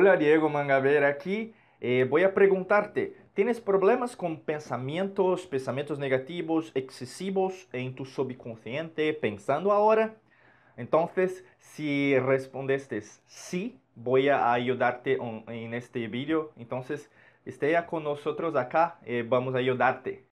Hola Diego Mangabeira aqui. Eh, voy a preguntarte, ¿tienes problemas con pensamientos, pensamientos negativos excesivos en tu subconsciente pensando ahora? Entonces, si respondeste sí, voy a ayudarte on- en este vídeo. Entonces, esté con nosotros acá y vamos a ayudarte.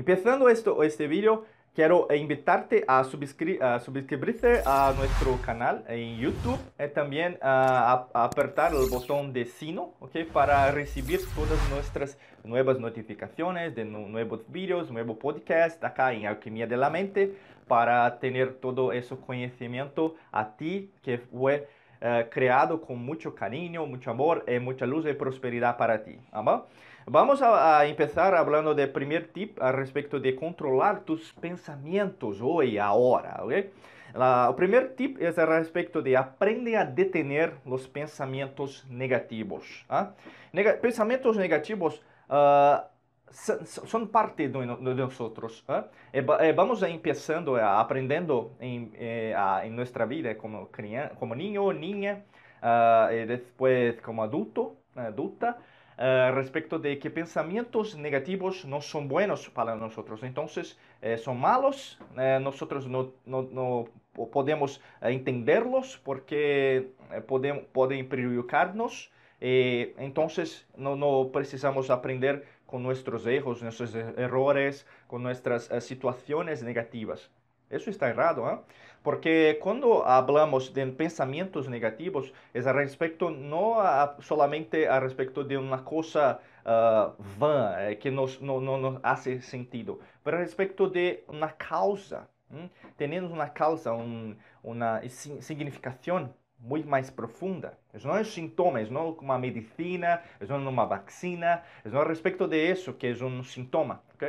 Empezando esto, este vídeo, quiero invitarte a, a suscribirte a nuestro canal en YouTube y también a, a apertar el botón de sino, ¿ok? Para recibir todas nuestras nuevas notificaciones de nu- nuevos vídeos, nuevo podcast acá en Alquimia de la Mente, para tener todo ese conocimiento a ti que fue eh, creado con mucho cariño, mucho amor y mucha luz y prosperidad para ti. ¿va? Vamos a, a empezar hablando del primer tip a respecto de controlar tus pensamientos hoy, ahora. ¿ok? La- el primer tip es a respecto de aprender a detener los pensamientos negativos. ¿ah? Nega- pensamientos negativos ah, son, son parte de, de nosotros. ¿ah? Eh, eh, vamos empezando, a aprendendo en, eh, a- en nuestra vida como, crian- como niño, niña, ah, y después como adulto, adulta, eh, respecto de que pensamientos negativos no son buenos para nosotros. Entonces, eh, son malos, eh, nosotros no, no- no po- podemos entenderlos porque eh, podem, pueden perjudicarnos. entonces, no, no precisamos aprender con nuestros erros, nuestros er- errores, con nuestras situaciones negativas. Eso está errado, ¿ah? Porque cuando hablamos de pensamientos negativos, es a respecto, no a- a respecto de una cosa ah, vã, eh, que nos, no, no nos hace sentido, pero a respecto de una causa. ¿m? Tenemos una causa, un- una si- significación muy más profunda. Eso no es sintoma, es no uma medicina, es no uma vacina, es no a respecto de eso que es un síntoma, ¿ok?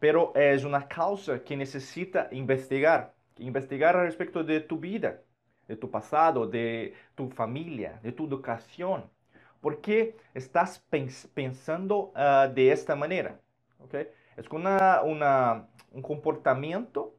Pero es una causa que necesita investigar, investigar respecto de tu vida, de tu pasado, de tu familia, de tu educación. ¿Por qué estás pens- pensando ah, de esta manera? ¿ok? Es una, una- un comportamiento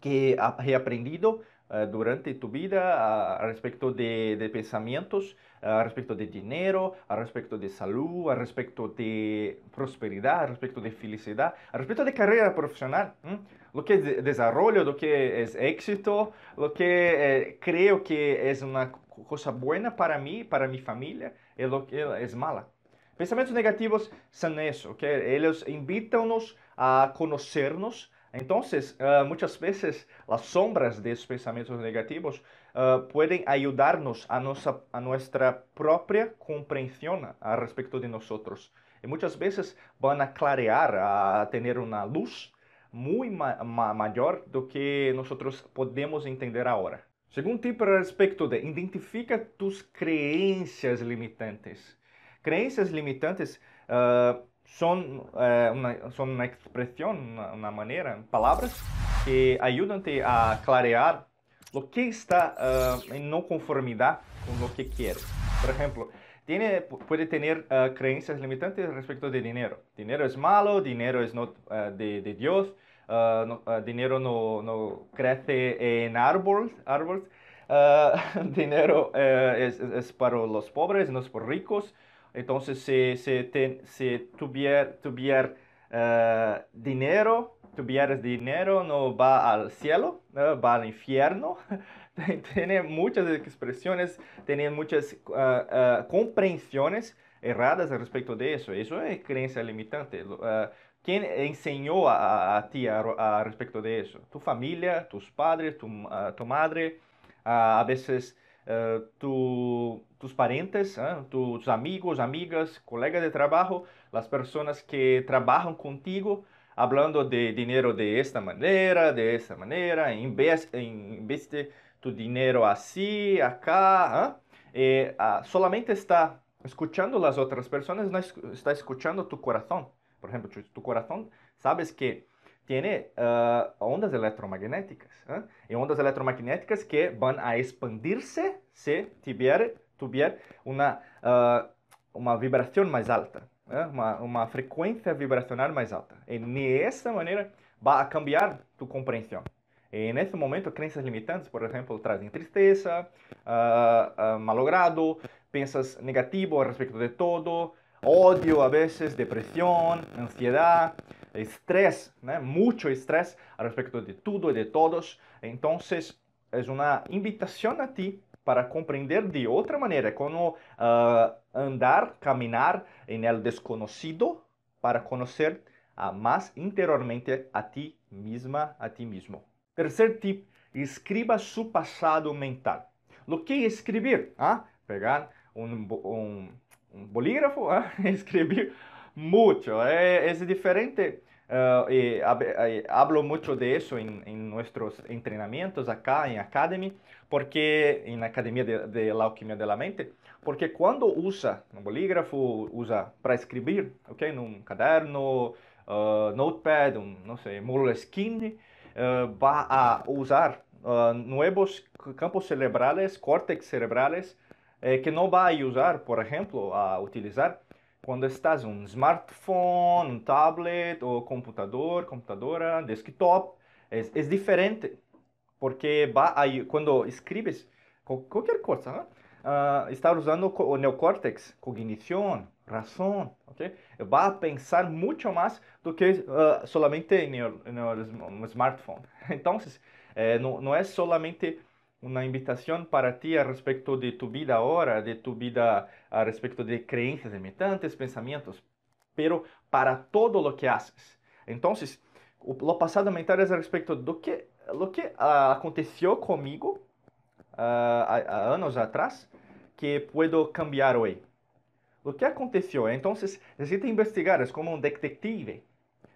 que has aprendido eh, durante tu vida a respecto de, de pensamientos, a respecto de dinero, respecto de salud, respecto de prosperidad, respecto de felicidad, respecto de carrera profesional. ¿m? Lo que es de- desarrollo, lo que es éxito, lo que eh, creo que es una cosa buena para mí, para mi familia, y lo que es mala. Pensamientos negativos son eso, que ellos invitan-nos a conocernos. Entonces, eh, muchas veces las sombras de esos pensamientos negativos eh, pueden ayudarnos a, nosa- a nuestra propia comprensión a respecto de nosotros. Y muchas veces van a clarear, a tener una luz muy ma- ma- do que nosotros podemos entender ahora. Segundo tip a respecto de identifica tus creencias limitantes. Creencias limitantes ah, son, eh, una, son una expresión, una, manera, palabras que ayudan-te a clarear lo que está ah, en no conformidad con lo que quieres. Por ejemplo, puede tener ah, creencias limitantes respecto de dinero. Dinero es malo, dinero es no, de, de Dios, dinero no, no crece en árboles, árboles. Dinero eh, es- es para los pobres, no es para ricos. Entonces, si, si, te- si eh, dinero, tuvieras dinero, no va al cielo, ¿no? va al infierno. tiene muchas expresiones, tiene muchas ah, ah, comprensiones erradas respecto de eso. Eso es creencia limitante. ¿Quién enseñó a, ti a, respecto de eso? Tu familia, tus padres, tu, tu madre, ah, a veces eh, tu- tus parientes, ah, tus amigos, amigas, colegas de trabajo, las personas que trabajan contigo, hablando de dinero de esta manera, de esta manera, inves- investe tu dinero así, acá, ah, eh, ah, solamente está escuchando las otras personas, no es- está escuchando tu corazón. Por ejemplo, tu, tu corazón, sabes que tiene ah, ondas electromagnéticas. ¿ah? Y ondas electromagnéticas que van a expandirse si tiver, tuvier una, ah, uma vibração mais alta, né? uma, uma frequência vibracional mais alta. E dessa maneira va a cambiar tu comprensión. En ese momento, creencias limitantes, por ejemplo, trazem tristeza, uh, uh, malogrado, pensas negativo respecto de todo, odio a veces, depresión, ansiedad, estrés, ¿no? mucho estrés respecto de todo y de todos. Entonces, es una invitación a ti para compreender de outra maneira, como uh, andar, caminhar em el desconhecido para conhecer uh, mais interiormente a ti mesma, a ti mesmo. Terceiro tip, escriba su passado mental. O que escrever? Ah, pegar um, um, um bolígrafo, ah, escrever muito. É, é diferente Uh, y hablo mucho de eso en, en, nuestros entrenamientos acá en Academy, porque la Academia de, de, la Alquimia de la Mente, porque cuando usa un bolígrafo, usa para escribir, ok, en un caderno, uh, notepad, no sé, Moleskine, uh, va a usar nuevos campos cerebrales, córtex cerebrales, eh, que no va a usar, por ejemplo, a utilizar quando estás um smartphone, um tablet ou computador, computadora, desktop, é, é diferente, porque aí, quando escreves qualquer coisa, uh, está usando o neocórtex, cognição, razão, ok? Vai pensar muito mais do que uh, solamente no, no, no smartphone. Então, eh, não, não é solamente una invitación para ti a respecto de tu vida ahora, de tu vida a respecto de creencias limitantes, pensamientos, pero para todo lo que haces. Entonces, lo pasado mental es respecto de lo que, lo que uh, aconteció conmigo uh, a, anos atrás que puedo cambiar hoy. Lo que aconteció, entonces necesita investigar, es como un detective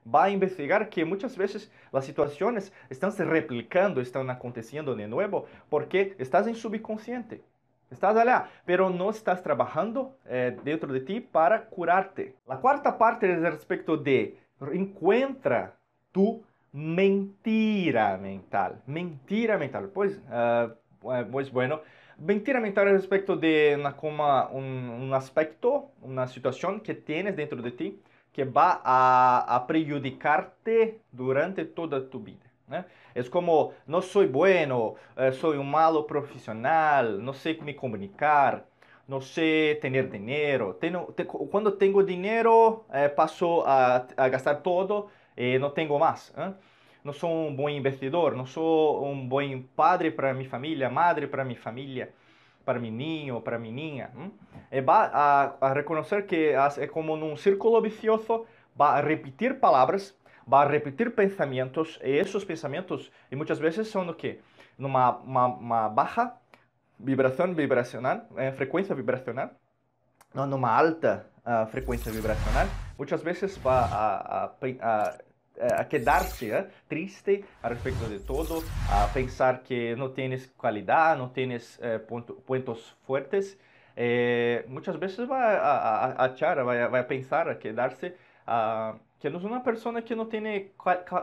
va a investigar que muchas veces las situaciones están se replicando, están aconteciendo de nuevo, porque estás en subconsciente. Estás allá, pero no estás trabajando eh, dentro de ti para curarte. La cuarta parte es respecto de encuentra tu mentira mental. Mentira mental. Pues, uh, pues bueno, mentira mental es respecto de una, como un, un aspecto, una situación que tienes dentro de ti que va a, a prejudicarte durante toda tu vida. Né? É como, não sou bueno, eh, sou um malo profissional, não sei me comunicar, não sei ter dinheiro. Tenho, te, quando tenho dinheiro, eh, passo a, a, gastar todo e não tenho mais. Né? Não sou um bom investidor, não sou um bom padre para minha família, madre para minha família para menino, para menina. E va a, a reconocer que é como num círculo vicioso, va a repetir palavras, va a repetir pensamientos, e esses pensamientos, e muitas vezes são o quê? Numa uma, uma baixa vibração vibracional, eh, frequência vibracional, não numa alta uh, frequência vibracional, muitas vezes vai a, a, a a quedar-se eh, triste a respeito de todo, a pensar que não tens qualidade, não tens eh, ponto, pontos fortes. Eh, muitas vezes vai a, a, achar, vai, vai pensar, a quedar-se que não é uma pessoa que não tem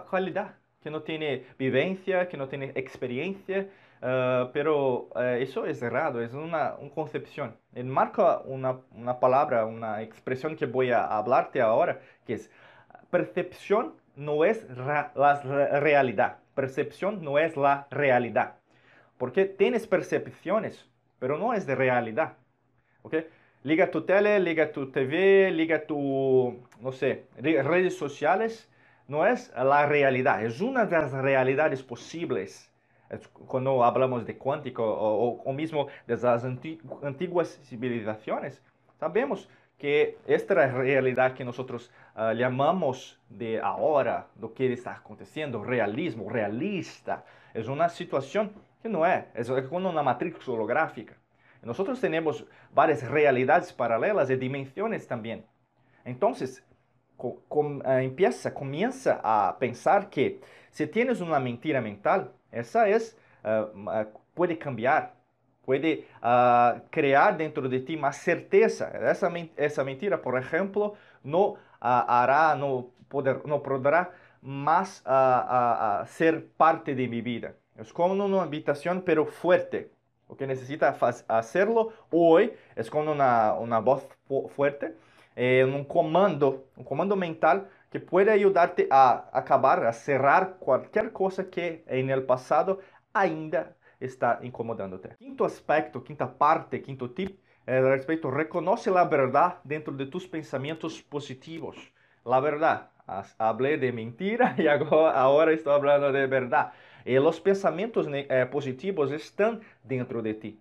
qualidade, que não tem vivência, que não tem experiência. Uh, pero uh, eso es errado, es una, una concepción. Enmarca una, una palabra, una expresión que voy a hablarte ahora, que es percepción no es la realidad. Percepción no es la realidad. Porque tienes percepciones, pero no es de realidad. ¿Ok? Liga tu tele, liga tu TV, liga tu, no sé, redes sociales. No es la realidad, es una de las realidades posibles. Cuando hablamos de cuántico o, o mismo de las antiguas civilizaciones, sabemos que esta realidad que nosotros uh, llamamos de ahora, lo que está aconteciendo, realismo, realista, es una situación que no es, es como una matriz holográfica. Nosotros tenemos varias realidades paralelas y dimensiones también. Entonces, com, com, uh, empieza, comienza a pensar que si tienes una mentira mental, esa es, uh, puede cambiar puede uh, crear dentro de ti más certeza. Esa, esa mentira, por ejemplo, no uh, hará, no, poder, no podrá más uh, ser parte de mi vida. Es como una habitación, pero fuerte. O que necesita hacerlo hoy es como una, una voz fuerte, eh, un comando, un comando mental que puede ayudarte a acabar, a cerrar cualquier cosa que en el pasado ainda está incomodándote. Quinto aspecto, quinta parte, quinto tip é respeito, reconoce a verdade dentro de tus pensamentos positivos. La verdade. Hablé de mentira e agora, agora estou falando de verdade. E os pensamentos eh, positivos estão dentro de ti.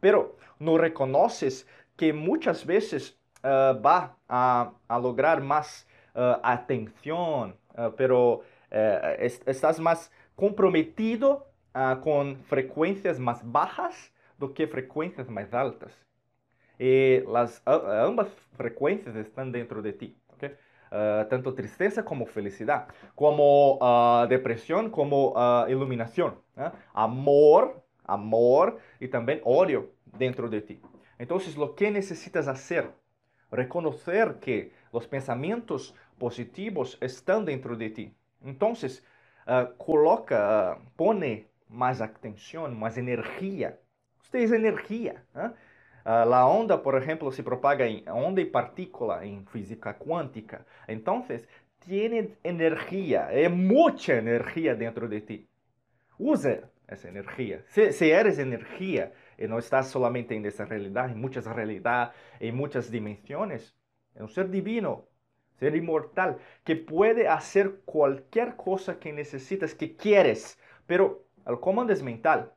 Pero não reconoces que muitas vezes uh, va a, a lograr mais uh, atenção, uh, pero uh, estás mais comprometido com frequências mais baixas do que frequências mais altas. E las, ambas frequências estão dentro de ti. Okay? tanto tristeza como felicidade, como depressão, como iluminação, amor, amor e também ódio dentro de ti. Então, o que necessitas fazer? reconocer que los pensamientos positivos están dentro de ti. Entonces, uh, coloca, uh, pone más atención, más energía. Usted es energía. Uh, la onda, por ejemplo, se propaga en onda y partícula en física cuántica. Entonces, tiene energía, hay mucha energía dentro de ti. Use essa energia. Se, se eres energia e não estás solamente em essa realidade, em muitas realidades, em muitas dimensões, é um ser divino, ser imortal, que pode fazer qualquer coisa que necessitas, que quieres, pero el comando es mental.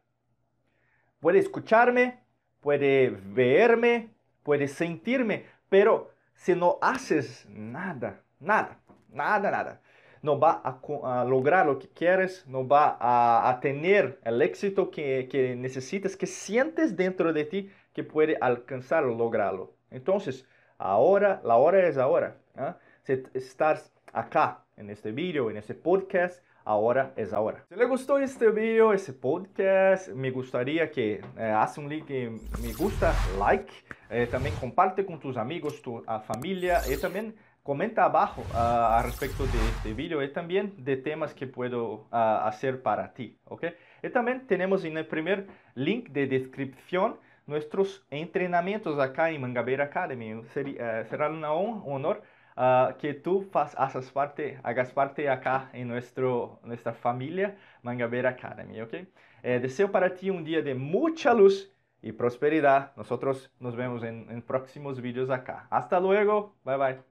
Puede escucharme, puede verme, puede sentirme, pero si no haces nada, nada, nada, nada, no va a, lograr lo que quieres, no va a, tener el éxito que, necesitas, que sientes dentro de ti que puede alcanzar o lograrlo. Entonces, ahora, la hora es ahora. ¿eh? Si estás acá en este video, en este podcast, ahora es ahora. Si le gustó este video, este podcast, me gustaría que eh, un link me gusta, like, eh, también comparte con tus amigos, tu familia y también comenta abajo uh, a respecto de este vídeo y también de temas que puedo uh, hacer para ti, ¿ok? Y también tenemos en el primer link de descripción nuestros entrenamientos acá en Mangabeira Academy. Uh, será un honor que tú hagas parte, hagas parte acá nuestro, nuestra familia Mangabeira Academy, ¿ok? Eh, para ti un día de mucha luz y prosperidad. Nosotros nos vemos en próximos vídeos acá. Hasta luego. Bye bye.